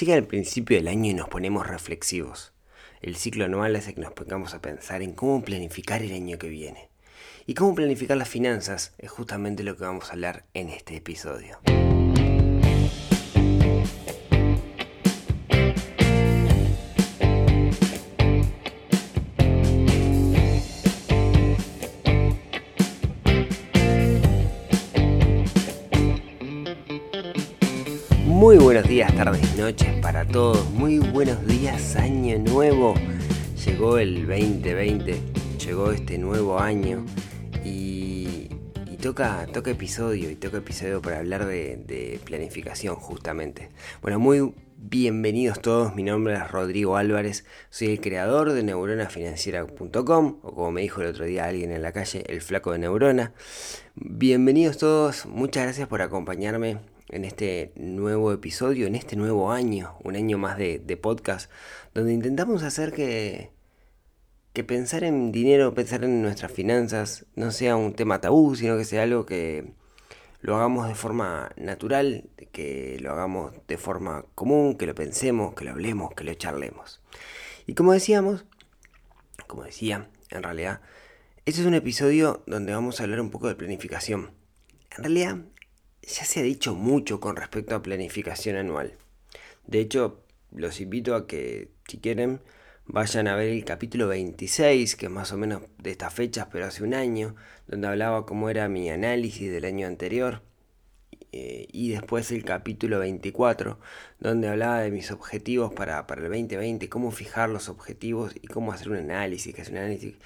Llega el principio del año y nos ponemos reflexivos. El ciclo anual hace que nos pongamos a pensar en cómo planificar el año que viene. Y cómo planificar las finanzas es justamente lo que vamos a hablar en este episodio. Muy buenos días, tardes, noches para todos. Muy buenos días, año nuevo. Llegó el 2020, llegó este nuevo año y, toca, toca episodio y toca episodio para hablar de, de planificación justamente. Bueno, muy bienvenidos todos. Mi nombre es Rodrigo Álvarez. Soy el creador de neuronafinanciera.com o como me dijo el otro día alguien en la calle, el flaco de neurona. Bienvenidos todos. Muchas gracias por acompañarme en este nuevo episodio, en este nuevo año, un año más de, podcast, donde intentamos hacer que, que pensar en dinero, pensar en nuestras finanzas, no sea un tema tabú, sino que sea algo que lo hagamos de forma natural, que lo hagamos de forma común, que lo pensemos, que lo hablemos, que lo charlemos. Y como decíamos, como decía, en realidad, este es un episodio donde vamos a hablar un poco de planificación. En realidad, ya se ha dicho mucho con respecto a planificación anual. De hecho, los invito a que, si quieren, vayan a ver el capítulo 26, que es más o menos de estas fechas, pero hace un año, donde hablaba cómo era mi análisis del año anterior. Eh, y después el capítulo 24, donde hablaba de mis objetivos para, para el 2020, cómo fijar los objetivos y cómo hacer un análisis, que es un análisis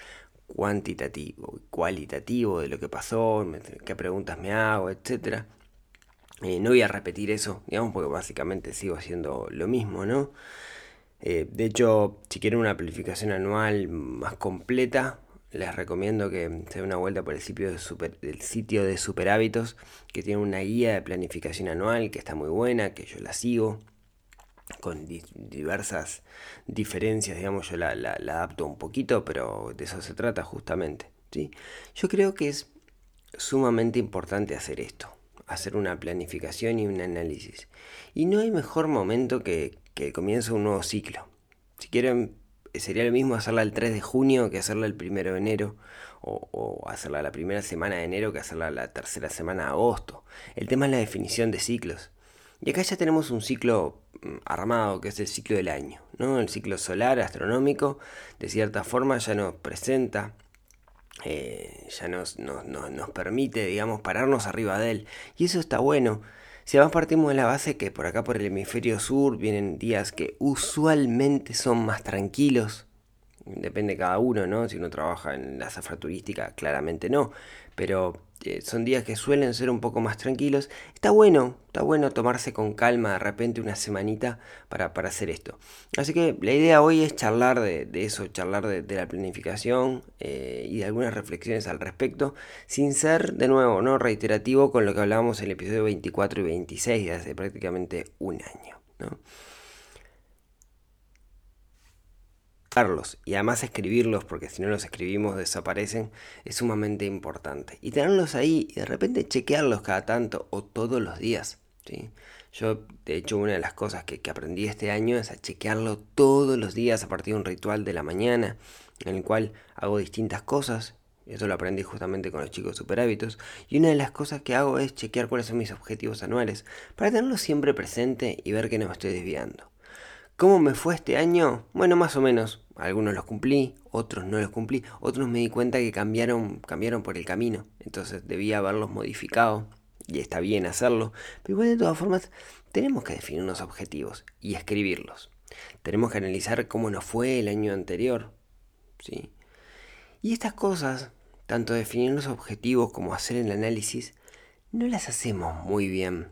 cuantitativo y cualitativo de lo que pasó, qué preguntas me hago, etcétera. Eh, no voy a repetir eso, digamos, porque básicamente sigo haciendo lo mismo, ¿no? Eh, de hecho, si quieren una planificación anual más completa, les recomiendo que se den una vuelta por el sitio de, super, sitio de Super Hábitos, que tiene una guía de planificación anual que está muy buena, que yo la sigo, con diversas diferencias, digamos, yo la, la, adapto un poquito, pero de eso se trata justamente. ¿sí? Yo creo que es sumamente importante hacer esto hacer una planificación y un análisis. Y no hay mejor momento que, que comience un nuevo ciclo. Si quieren, sería lo mismo hacerla el 3 de junio que hacerla el 1 de enero, o, o, hacerla la primera semana de enero que hacerla la tercera semana de agosto. El tema es la definición de ciclos. Y acá ya tenemos un ciclo mm, armado, que es el ciclo del año. ¿no? El ciclo solar, astronómico, de cierta forma ya nos presenta eh, ya nos, nos, permite, digamos, pararnos arriba de él. Y eso está bueno. Si además partimos de la base que por acá, por el hemisferio sur, vienen días que usualmente son más tranquilos, depende de cada uno, ¿no? Si uno trabaja en la zafra turística, claramente no, pero eh, son días que suelen ser un poco más tranquilos. Está bueno, está bueno tomarse con calma de repente una semanita para, para hacer esto. Así que la idea hoy es charlar de, eso, charlar de, la planificación eh, y de algunas reflexiones al respecto, sin ser de nuevo no reiterativo con lo que hablábamos en el episodio 24 y 26 de hace prácticamente un año. ¿no? Y además escribirlos, porque si no los escribimos desaparecen, es sumamente importante. Y tenerlos ahí y de repente chequearlos cada tanto o todos los días. ¿sí? Yo, de hecho, una de las cosas que, que, aprendí este año es a chequearlo todos los días a partir de un ritual de la mañana, en el cual hago distintas cosas. Eso lo aprendí justamente con los chicos super hábitos. Y una de las cosas que hago es chequear cuáles son mis objetivos anuales, para tenerlos siempre presente y ver que no me estoy desviando. ¿Cómo me fue este año? Bueno, más o menos. Algunos los cumplí, otros no los cumplí, otros me di cuenta que cambiaron, cambiaron por el camino. Entonces debía haberlos modificado y está bien hacerlo. Pero igual de todas formas tenemos que definir unos objetivos y escribirlos. Tenemos que analizar cómo nos fue el año anterior. ¿sí? Y estas cosas, tanto definir los objetivos como hacer el análisis, no las hacemos muy bien.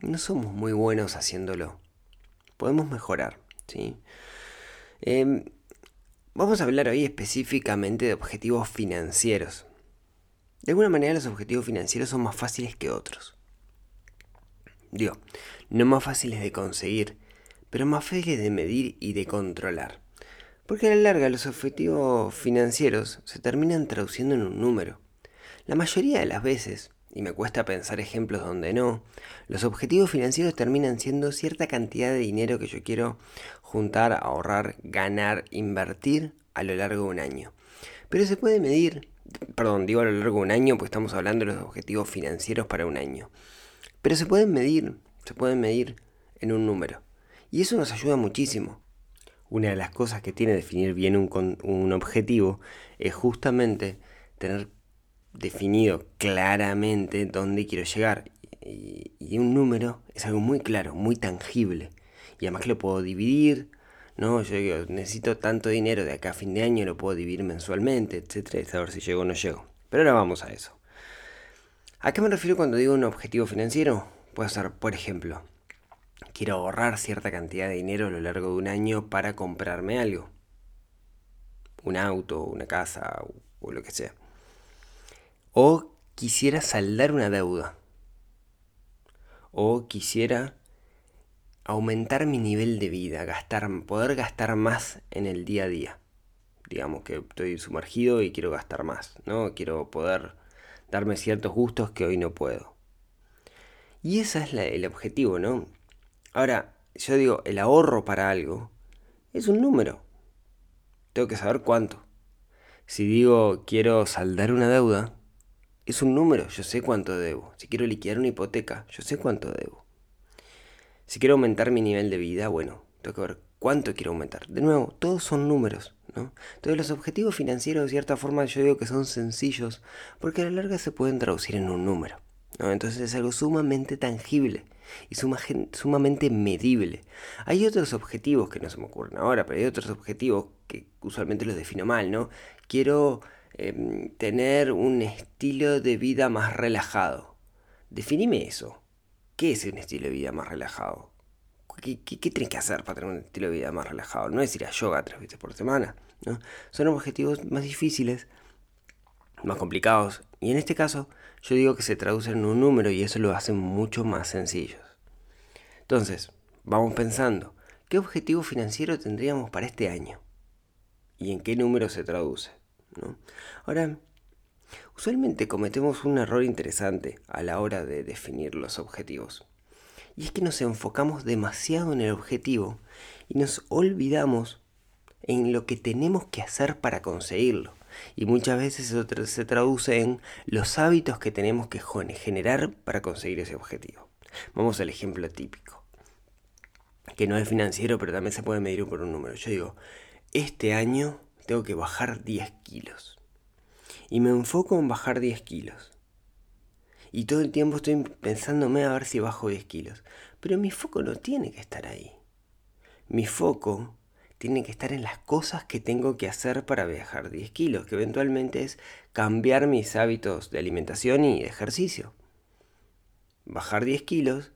No somos muy buenos haciéndolo podemos mejorar. Em, vamos a hablar hoy específicamente de objetivos financieros. De alguna manera los objetivos financieros son más fáciles que otros. Digo, no más fáciles de conseguir, pero más fáciles de medir y de controlar. Porque a la larga los objetivos financieros se terminan traduciendo en un número. La mayoría de las veces, y me cuesta pensar ejemplos donde no, los objetivos financieros terminan siendo cierta cantidad de dinero que yo quiero juntar, ahorrar, ganar, invertir a lo largo de un año. Pero se puede medir, perdón, digo a lo largo de un año, pues estamos hablando de los objetivos financieros para un año. Pero se pueden medir, se pueden medir en un número. Y eso nos ayuda muchísimo. Una de las cosas que tiene definir bien un, un objetivo es justamente tener definido claramente dónde quiero llegar. Y, un número es algo muy claro, muy tangible. Y además que lo puedo dividir, ¿no? Yo digo, necesito tanto dinero de acá a fin de año, lo puedo dividir mensualmente, etcétera, y saber si llego o no llego. Pero ahora vamos a eso. ¿A qué me refiero cuando digo un objetivo financiero? Puede ser, por ejemplo, quiero ahorrar cierta cantidad de dinero a lo largo de un año para comprarme algo. Un auto, una casa o lo que sea. O quisiera saldar una deuda. O quisiera aumentar mi nivel de vida, gastar, poder gastar más en el día a día. Digamos que estoy sumergido y quiero gastar más, ¿no? Quiero poder darme ciertos gustos que hoy no puedo. Y ese es el objetivo, ¿no? Ahora, yo digo, el ahorro para algo es un número. Tengo que saber cuánto. Si digo quiero saldar una deuda, es un número, yo sé cuánto debo. Si quiero liquidar una hipoteca, yo sé cuánto debo. Si quiero aumentar mi nivel de vida, bueno, tengo que ver cuánto quiero aumentar. De nuevo, todos son números, ¿no? Entonces los objetivos financieros de cierta forma yo digo que son sencillos porque a la larga se pueden traducir en un número. ¿no? Entonces es algo sumamente tangible y sumamente medible. Hay otros objetivos que no se me ocurren ahora, pero hay otros objetivos que usualmente los defino mal, ¿no? Quiero em, tener un estilo de vida más relajado. Definime eso. ¿Qué es un estilo de vida más relajado? ¿Qué, tienes que hacer para tener un estilo de vida más relajado? No es ir a yoga tres veces por semana. ¿no? Son objetivos más difíciles, más complicados. Y en este caso, yo digo que se traducen en un número y eso lo hace mucho más sencillos. Entonces, vamos pensando, ¿qué objetivo financiero tendríamos para este año? ¿Y en qué número se traduce? Ahora, Usualmente cometemos un error interesante a la hora de definir los objetivos. Y es que nos enfocamos demasiado en el objetivo y nos olvidamos en lo que tenemos que hacer para conseguirlo. Y muchas veces eso se traduce en los hábitos que tenemos que generar para conseguir ese objetivo. Vamos al ejemplo típico, que no es financiero, pero también se puede medir por un número. Yo digo, este año tengo que bajar 10 kilos y me enfoco en bajar 10 kilos. Y todo el tiempo estoy pensándome a ver si bajo 10 kilos. Pero mi foco no tiene que estar ahí. Mi foco tiene que estar en las cosas que tengo que hacer para bajar 10 kilos, que eventualmente es cambiar mis hábitos de alimentación y ejercicio. Bajar 10 kilos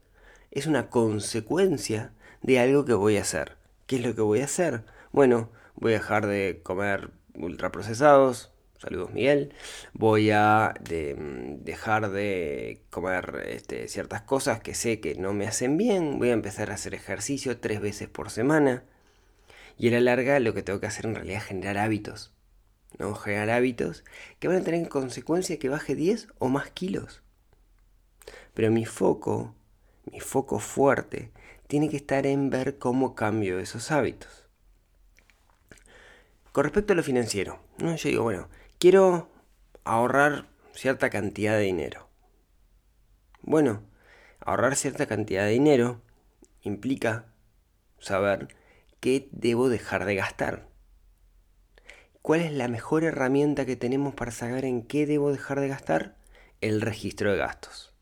es una consecuencia de algo que voy a hacer. ¿Qué es lo que voy a hacer? Bueno, voy a dejar de comer ultraprocesados, saludos Miguel, voy a dejar de comer este, ciertas cosas que sé que no me hacen bien, voy a empezar a hacer ejercicio tres veces por semana. Y a la larga lo que tengo que hacer en realidad es generar hábitos. ¿no? Generar hábitos que van a tener en consecuencia que baje 10 o más kilos. Pero mi foco, mi foco fuerte, tiene que estar en ver cómo cambio esos hábitos. Con respecto a lo financiero, ¿no? yo digo, bueno, quiero ahorrar cierta cantidad de dinero. Bueno, ahorrar cierta cantidad de dinero implica saber qué debo dejar de gastar. ¿Cuál es la mejor herramienta que tenemos para saber en qué debo dejar de gastar? El registro de gastos.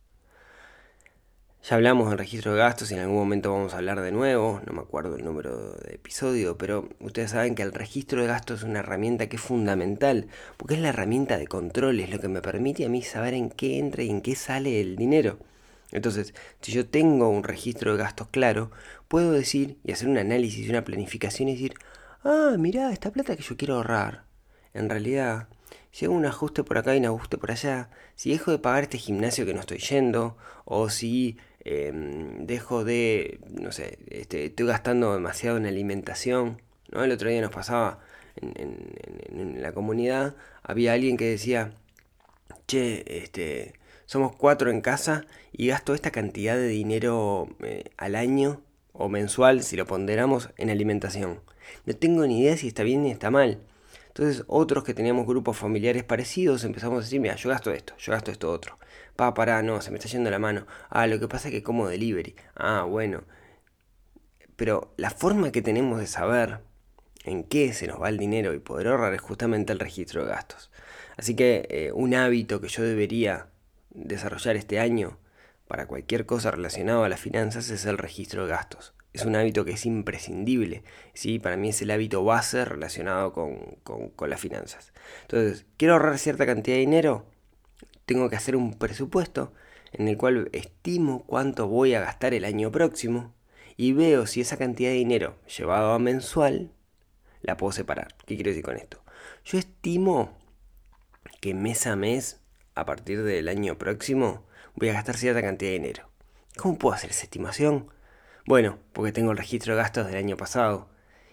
Ya hablamos del registro de gastos y en algún momento vamos a hablar de nuevo, no me acuerdo el número de episodio, pero ustedes saben que el registro de gastos es una herramienta que es fundamental, porque es la herramienta de control, es lo que me permite a mí saber en qué entra y en qué sale el dinero. Entonces, si yo tengo un registro de gastos claro, puedo decir y hacer un análisis y una planificación y decir, ah, mirá, esta plata que yo quiero ahorrar, en realidad si hago un ajuste por acá y un ajuste por allá, si dejo de pagar este gimnasio que no estoy yendo, o si Em, dejo de, no sé, este, estoy gastando demasiado en alimentación. ¿no? El otro día nos pasaba en, la comunidad, había alguien que decía, che, este, somos cuatro en casa y gasto esta cantidad de dinero eh, al año o mensual, si lo ponderamos, en alimentación. No tengo ni idea si está bien ni está mal. Entonces otros que teníamos grupos familiares parecidos empezamos a decir, mira, yo gasto esto, yo gasto esto otro. Pa, pará, no, se me está yendo la mano. Ah, lo que pasa es que como delivery. Ah, bueno. Pero la forma que tenemos de saber en qué se nos va el dinero y poder ahorrar es justamente el registro de gastos. Así que eh, un hábito que yo debería desarrollar este año para cualquier cosa relacionada a las finanzas es el registro de gastos. Es un hábito que es imprescindible, ¿sí? para mí es el hábito base relacionado con, con las finanzas. Entonces, quiero ahorrar cierta cantidad de dinero, tengo que hacer un presupuesto en el cual estimo cuánto voy a gastar el año próximo y veo si esa cantidad de dinero llevado a mensual la puedo separar. ¿Qué quiero decir con esto? Yo estimo que mes a mes, a partir del año próximo, voy a gastar cierta cantidad de dinero. ¿Cómo puedo hacer esa estimación? Bueno, porque tengo el registro de gastos del año pasado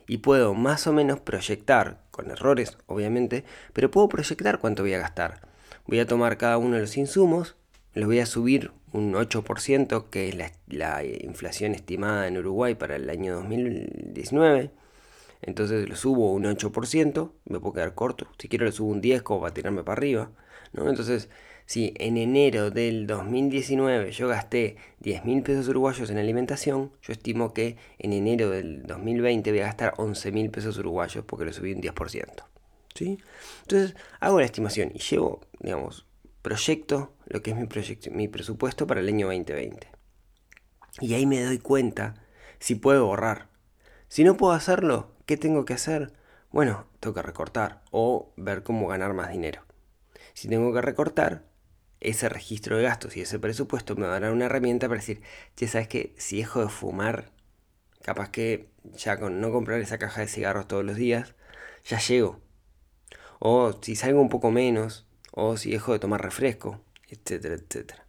y puedo más o menos proyectar, con errores obviamente, pero puedo proyectar cuánto voy a gastar. Voy a tomar cada uno de los insumos, los voy a subir un 8%, que es la, la inflación estimada en Uruguay para el año 2019 entonces lo subo un 8%, me puedo quedar corto. Si quiero le subo un 10 como para tirarme para arriba. ¿no? Entonces, si en enero del 2019 yo gasté 10 mil pesos uruguayos en alimentación, yo estimo que en enero del 2020 voy a gastar 11 mil pesos uruguayos porque lo subí un 10%. ¿sí? Entonces, hago la estimación y llevo, digamos, proyecto lo que es mi, proyecto, mi presupuesto para el año 2020. Y ahí me doy cuenta si puedo ahorrar. Si no puedo hacerlo, ¿Qué tengo que hacer? Bueno, tengo que recortar o ver cómo ganar más dinero. Si tengo que recortar, ese registro de gastos y ese presupuesto me dará una herramienta para decir, ya sabes que si dejo de fumar, capaz que ya con no comprar esa caja de cigarros todos los días, ya llego. O si salgo un poco menos, o si dejo de tomar refresco, etcétera, etcétera.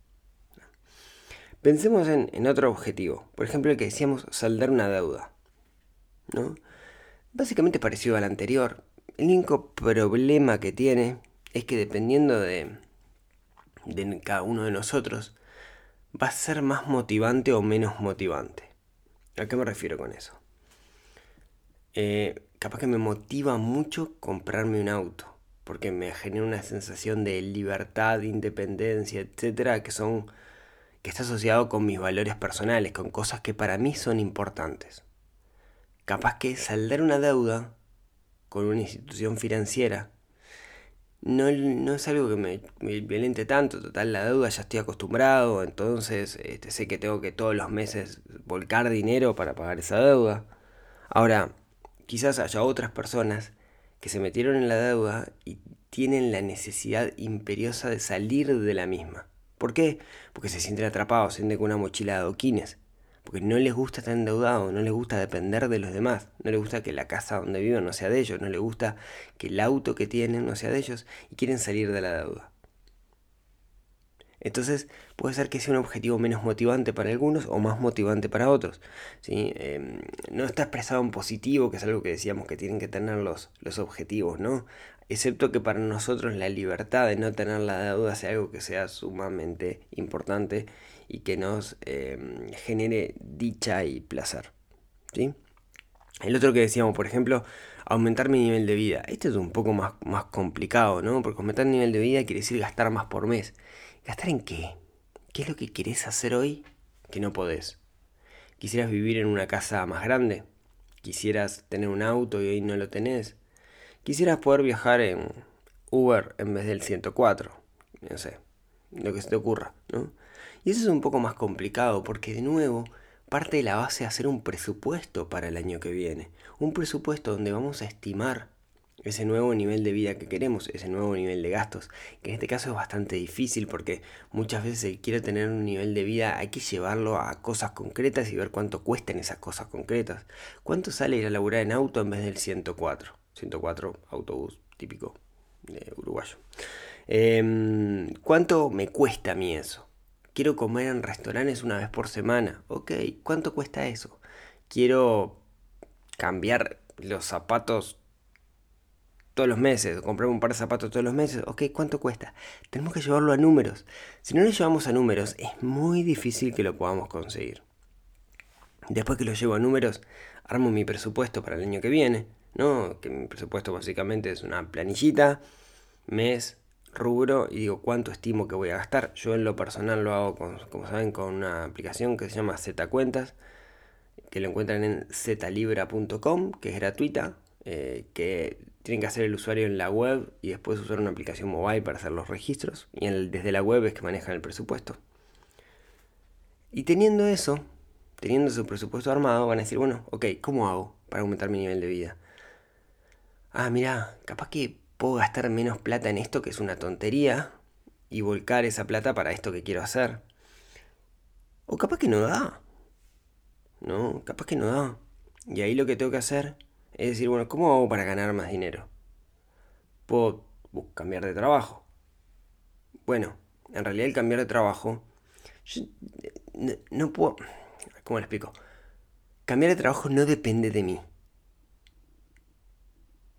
Pensemos en, en otro objetivo, por ejemplo el que decíamos saldar una deuda. ¿no? Básicamente parecido al anterior. El único problema que tiene es que dependiendo de, de cada uno de nosotros, va a ser más motivante o menos motivante. ¿A qué me refiero con eso? Eh, capaz que me motiva mucho comprarme un auto, porque me genera una sensación de libertad, independencia, etcétera, que son que está asociado con mis valores personales, con cosas que para mí son importantes capaz que saldar una deuda con una institución financiera no, es algo que me, violente tanto, total la deuda ya estoy acostumbrado, entonces este, sé que tengo que todos los meses volcar dinero para pagar esa deuda. Ahora, quizás haya otras personas que se metieron en la deuda y tienen la necesidad imperiosa de salir de la misma. ¿Por qué? Porque se sienten atrapados, sienten con una mochila de adoquines porque no les gusta estar endeudado, no les gusta depender de los demás, no les gusta que la casa donde viven no sea de ellos, no les gusta que el auto que tienen no sea de ellos y quieren salir de la deuda. Entonces puede ser que sea un objetivo menos motivante para algunos o más motivante para otros. ¿sí? Em, no está expresado en positivo, que es algo que decíamos que tienen que tener los, los objetivos, ¿no? Excepto que para nosotros la libertad de no tener la deuda sea algo que sea sumamente importante y que nos em, genere dicha y placer. ¿sí? El otro que decíamos, por ejemplo, aumentar mi nivel de vida. Este es un poco más, más complicado, ¿no? Porque aumentar el nivel de vida quiere decir gastar más por mes. ¿Gastar en qué? ¿Qué es lo que querés hacer hoy que no podés? ¿Quisieras vivir en una casa más grande? ¿Quisieras tener un auto y hoy no lo tenés? ¿Quisieras poder viajar en Uber en vez del 104? No sé, lo que se te ocurra, ¿no? Y eso es un poco más complicado porque de nuevo parte de la base de hacer un presupuesto para el año que viene. Un presupuesto donde vamos a estimar ese nuevo nivel de vida que queremos, ese nuevo nivel de gastos, que en este caso es bastante difícil porque muchas veces si quiere tener un nivel de vida hay que llevarlo a cosas concretas y ver cuánto cuestan esas cosas concretas. ¿Cuánto sale ir a laburar en auto en vez del 104? 104 autobús típico de uruguayo. Em, ¿Cuánto me cuesta a mí eso? Quiero comer en restaurantes una vez por semana. Ok, ¿cuánto cuesta eso? Quiero cambiar los zapatos todos los meses, comprar un par de zapatos todos los meses, ok, ¿cuánto cuesta? Tenemos que llevarlo a números. Si no lo llevamos a números, es muy difícil que lo podamos conseguir. Después que lo llevo a números, armo mi presupuesto para el año que viene, ¿no? Que mi presupuesto básicamente es una planillita, mes, rubro y digo cuánto estimo que voy a gastar. Yo en lo personal lo hago, como saben, con una aplicación que se llama Z Cuentas, que lo encuentran en zlibra.com, que es gratuita, eh, que tienen que hacer el usuario en la web y después usar una aplicación mobile para hacer los registros. Y desde la web es que manejan el presupuesto. Y teniendo eso, teniendo su presupuesto armado, van a decir, bueno, ok, ¿cómo hago para aumentar mi nivel de vida? Ah, mira, capaz que puedo gastar menos plata en esto que es una tontería y volcar esa plata para esto que quiero hacer. O capaz que no da. No, capaz que no da. Y ahí lo que tengo que hacer es decir, bueno, ¿cómo hago para ganar más dinero? Puedo cambiar de trabajo. Bueno, en realidad el cambiar de trabajo, no, no puedo... ¿Cómo lo explico? Cambiar de trabajo no depende de mí.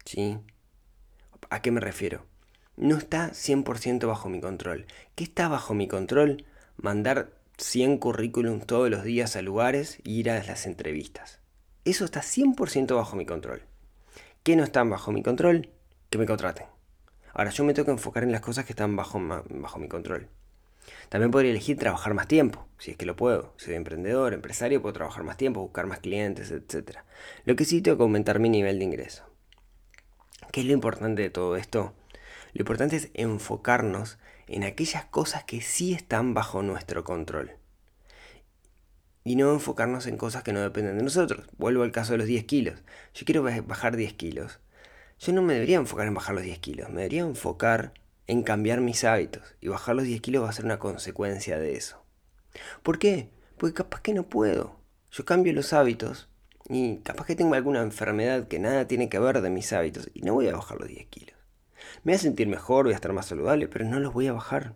¿Sí? ¿A qué me refiero? No está 100% bajo mi control. ¿Qué está bajo mi control? Mandar 100 currículums todos los días a lugares e ir a las entrevistas. Eso está 100% bajo mi control. ¿Qué no están bajo mi control? Que me contraten. Ahora yo me tengo que enfocar en las cosas que están bajo, bajo mi control. También podría elegir trabajar más tiempo, si es que lo puedo. Soy emprendedor, empresario, puedo trabajar más tiempo, buscar más clientes, etc. Lo que sí tengo que aumentar mi nivel de ingreso. ¿Qué es lo importante de todo esto? Lo importante es enfocarnos en aquellas cosas que sí están bajo nuestro control. Y no enfocarnos en cosas que no dependen de nosotros. Vuelvo al caso de los 10 kilos. Yo quiero bajar 10 kilos. Yo no me debería enfocar en bajar los 10 kilos. Me debería enfocar en cambiar mis hábitos. Y bajar los 10 kilos va a ser una consecuencia de eso. ¿Por qué? Porque capaz que no puedo. Yo cambio los hábitos y capaz que tengo alguna enfermedad que nada tiene que ver de mis hábitos y no voy a bajar los 10 kilos. Me voy a sentir mejor, voy a estar más saludable, pero no los voy a bajar.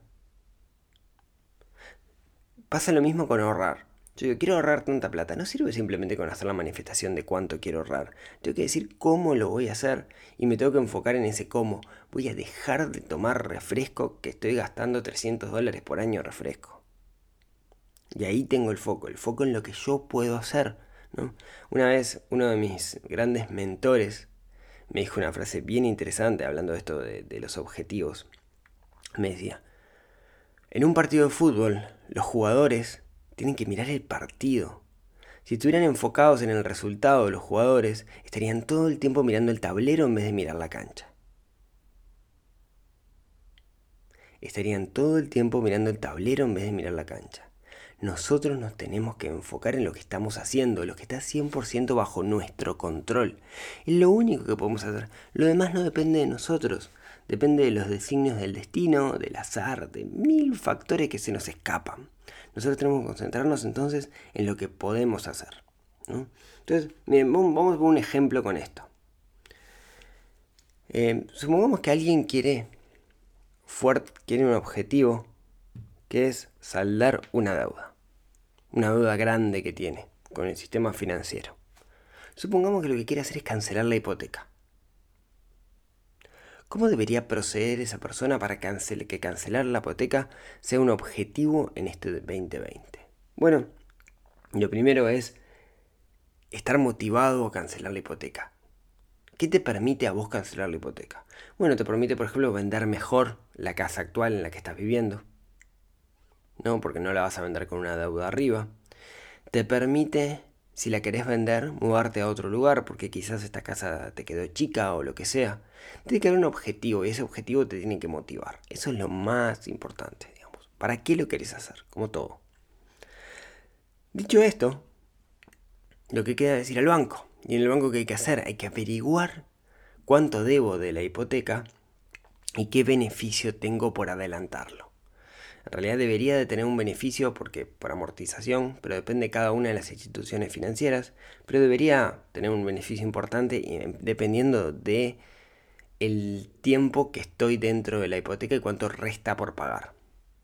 Pasa lo mismo con ahorrar. Yo digo, quiero ahorrar tanta plata. No sirve simplemente con hacer la manifestación de cuánto quiero ahorrar. Tengo que decir cómo lo voy a hacer y me tengo que enfocar en ese cómo. Voy a dejar de tomar refresco que estoy gastando 300 dólares por año refresco. Y ahí tengo el foco, el foco en lo que yo puedo hacer. Una vez uno de mis grandes mentores me dijo una frase bien interesante hablando de esto de, de los objetivos. Me decía, en un partido de fútbol los jugadores tienen que mirar el partido. Si estuvieran enfocados en el resultado de los jugadores, estarían todo el tiempo mirando el tablero en vez de mirar la cancha. Estarían todo el tiempo mirando el tablero en vez de mirar la cancha nosotros nos tenemos que enfocar en lo que estamos haciendo, lo que está 100% bajo nuestro control. Es lo único que podemos hacer. Lo demás no depende de nosotros. Depende de los designios del destino, del azar, de mil factores que se nos escapan. Nosotros tenemos que concentrarnos entonces en lo que podemos hacer. Entonces, miren, vamos a un ejemplo con esto. Eh, supongamos que alguien quiere, quiere un objetivo que es saldar una deuda una deuda grande que tiene con el sistema financiero. Supongamos que lo que quiere hacer es cancelar la hipoteca. ¿Cómo debería proceder esa persona para que cancelar la hipoteca sea un objetivo en este 2020? Bueno, lo primero es estar motivado a cancelar la hipoteca. ¿Qué te permite a vos cancelar la hipoteca? Bueno, te permite, por ejemplo, vender mejor la casa actual en la que estás viviendo ¿no? Porque no la vas a vender con una deuda arriba. Te permite, si la querés vender, mudarte a otro lugar porque quizás esta casa te quedó chica o lo que sea. Tiene que haber un objetivo y ese objetivo te tiene que motivar. Eso es lo más importante, digamos. ¿Para qué lo querés hacer? Como todo. Dicho esto, lo que queda es ir al banco. Y en el banco, ¿qué hay que hacer? Hay que averiguar cuánto debo de la hipoteca y qué beneficio tengo por adelantarlo. En realidad debería de tener un beneficio porque por amortización, pero depende de cada una de las instituciones financieras, pero debería tener un beneficio importante em, dependiendo de el tiempo que estoy dentro de la hipoteca y cuánto resta por pagar.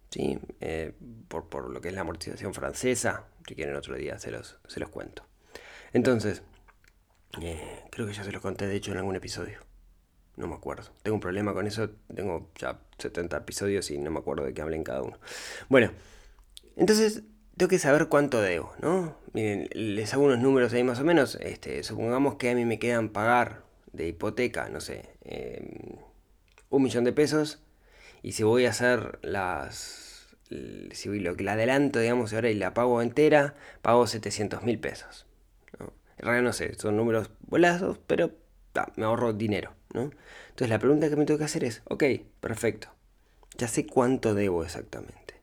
¿Sí? Eh, por, lo que es la amortización francesa, si quieren otro día se los, se los cuento. Entonces, eh, creo que ya se los conté de hecho en algún episodio. No me acuerdo. Tengo un problema con eso, tengo ya 70 episodios y no me acuerdo de qué hablé en cada uno. Bueno, entonces tengo que saber cuánto debo, ¿no? Miren, les hago unos números ahí más o menos. Este, supongamos que a mí me quedan pagar de hipoteca, no sé, em, un millón de pesos. Y si voy a hacer las. Si lo que la adelanto, digamos, ahora y la pago entera, pago 700 mil pesos. ¿no? En realidad no sé, son números volazos, pero me ahorro dinero, ¿no? Entonces la pregunta que me tengo que hacer es, ok, perfecto, ya sé cuánto debo exactamente.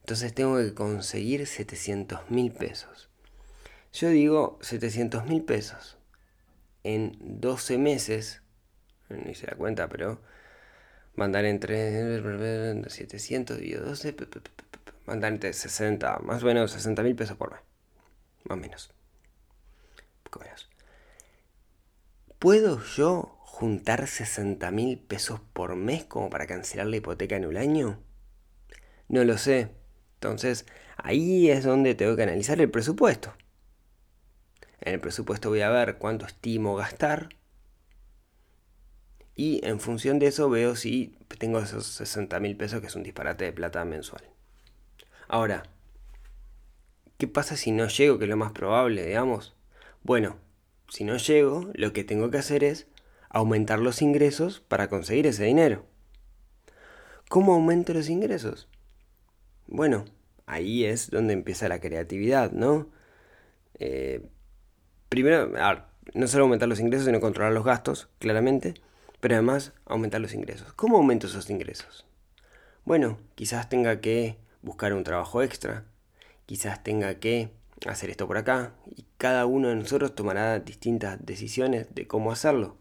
Entonces tengo que conseguir 700 mil pesos. Yo digo 700 mil pesos en 12 meses, no hice la cuenta, pero mandar entre 700 y 12, mandar entre 60, más o menos 60 mil pesos por mes, más o menos. ¿Puedo yo juntar 60 mil pesos por mes como para cancelar la hipoteca en un año? No lo sé. Entonces, ahí es donde tengo que analizar el presupuesto. En el presupuesto voy a ver cuánto estimo gastar. Y en función de eso veo si tengo esos 60 mil pesos, que es un disparate de plata mensual. Ahora, ¿qué pasa si no llego, que es lo más probable, digamos? Bueno, si no llego, lo que tengo que hacer es aumentar los ingresos para conseguir ese dinero. ¿Cómo aumento los ingresos? Bueno, ahí es donde empieza la creatividad, ¿no? Eh, primero, no solo aumentar los ingresos, sino controlar los gastos, claramente, pero además aumentar los ingresos. ¿Cómo aumento esos ingresos? Bueno, quizás tenga que buscar un trabajo extra, quizás tenga que hacer esto por acá y cada uno de nosotros tomará distintas decisiones de cómo hacerlo.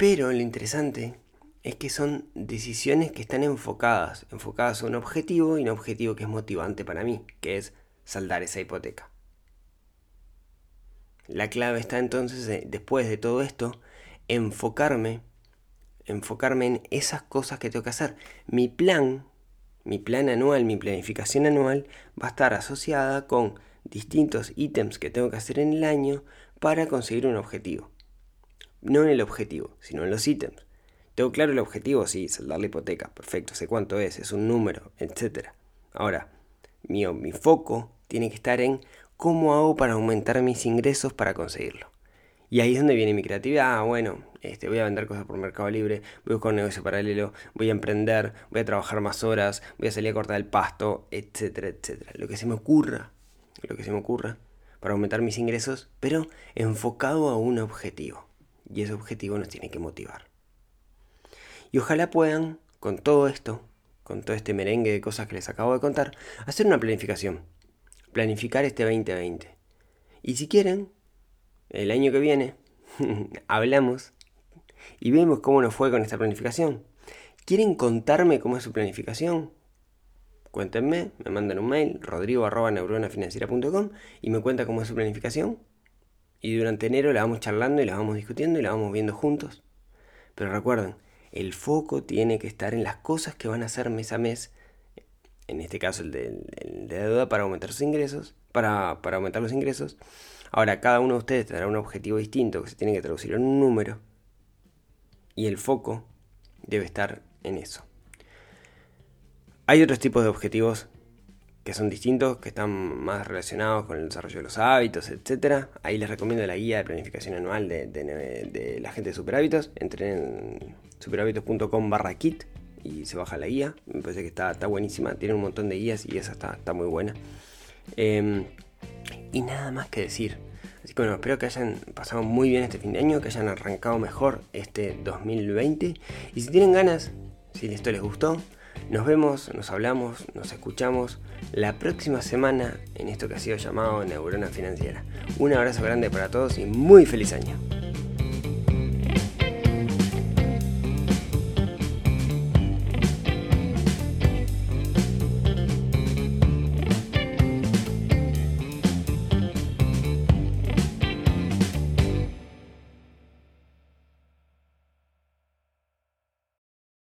Pero lo interesante es que son decisiones que están enfocadas, enfocadas a un objetivo y un objetivo que es motivante para mí, que es saldar esa hipoteca. La clave está entonces, después de todo esto, enfocarme, enfocarme en esas cosas que tengo que hacer. Mi plan mi plan anual, mi planificación anual va a estar asociada con distintos ítems que tengo que hacer en el año para conseguir un objetivo. No en el objetivo, sino en los ítems. Tengo claro el objetivo, sí, saldar la hipoteca, perfecto, sé cuánto es, es un número, etc. Ahora, mi, mi foco tiene que estar en cómo hago para aumentar mis ingresos para conseguirlo. Y ahí es donde viene mi creatividad. Ah, bueno, este, voy a vender cosas por Mercado Libre, voy a buscar un negocio paralelo, voy a emprender, voy a trabajar más horas, voy a salir a cortar el pasto, etcétera, etcétera. Lo que se me ocurra, lo que se me ocurra para aumentar mis ingresos, pero enfocado a un objetivo. Y ese objetivo nos tiene que motivar. Y ojalá puedan, con todo esto, con todo este merengue de cosas que les acabo de contar, hacer una planificación. Planificar este 2020. Y si quieren, el año que viene, hablamos y vemos cómo nos fue con esta planificación. ¿Quieren contarme cómo es su planificación? Cuéntenme, me mandan un mail, rodrigo.neuronafinanciera.com y me cuenta cómo es su planificación. Y durante enero la vamos charlando y la vamos discutiendo y la vamos viendo juntos. Pero recuerden, el foco tiene que estar en las cosas que van a hacer mes a mes. En este caso el de, deuda para aumentar sus ingresos, para, para aumentar los ingresos Ahora, cada uno de ustedes tendrá un objetivo distinto que se tiene que traducir en un número y el foco debe estar en eso. Hay otros tipos de objetivos que son distintos, que están más relacionados con el desarrollo de los hábitos, etc. Ahí les recomiendo la guía de planificación anual de, la gente de Superhábitos. Entren en superhábitos.com barra kit y se baja la guía. Me parece que está, está buenísima. Tiene un montón de guías y esa está, está muy buena. Em, y nada más que decir. Así que bueno, espero que hayan pasado muy bien este fin de año, que hayan arrancado mejor este 2020. Y si tienen ganas, si esto les gustó, nos vemos, nos hablamos, nos escuchamos la próxima semana en esto que ha sido llamado Neurona Financiera. Un abrazo grande para todos y muy feliz año.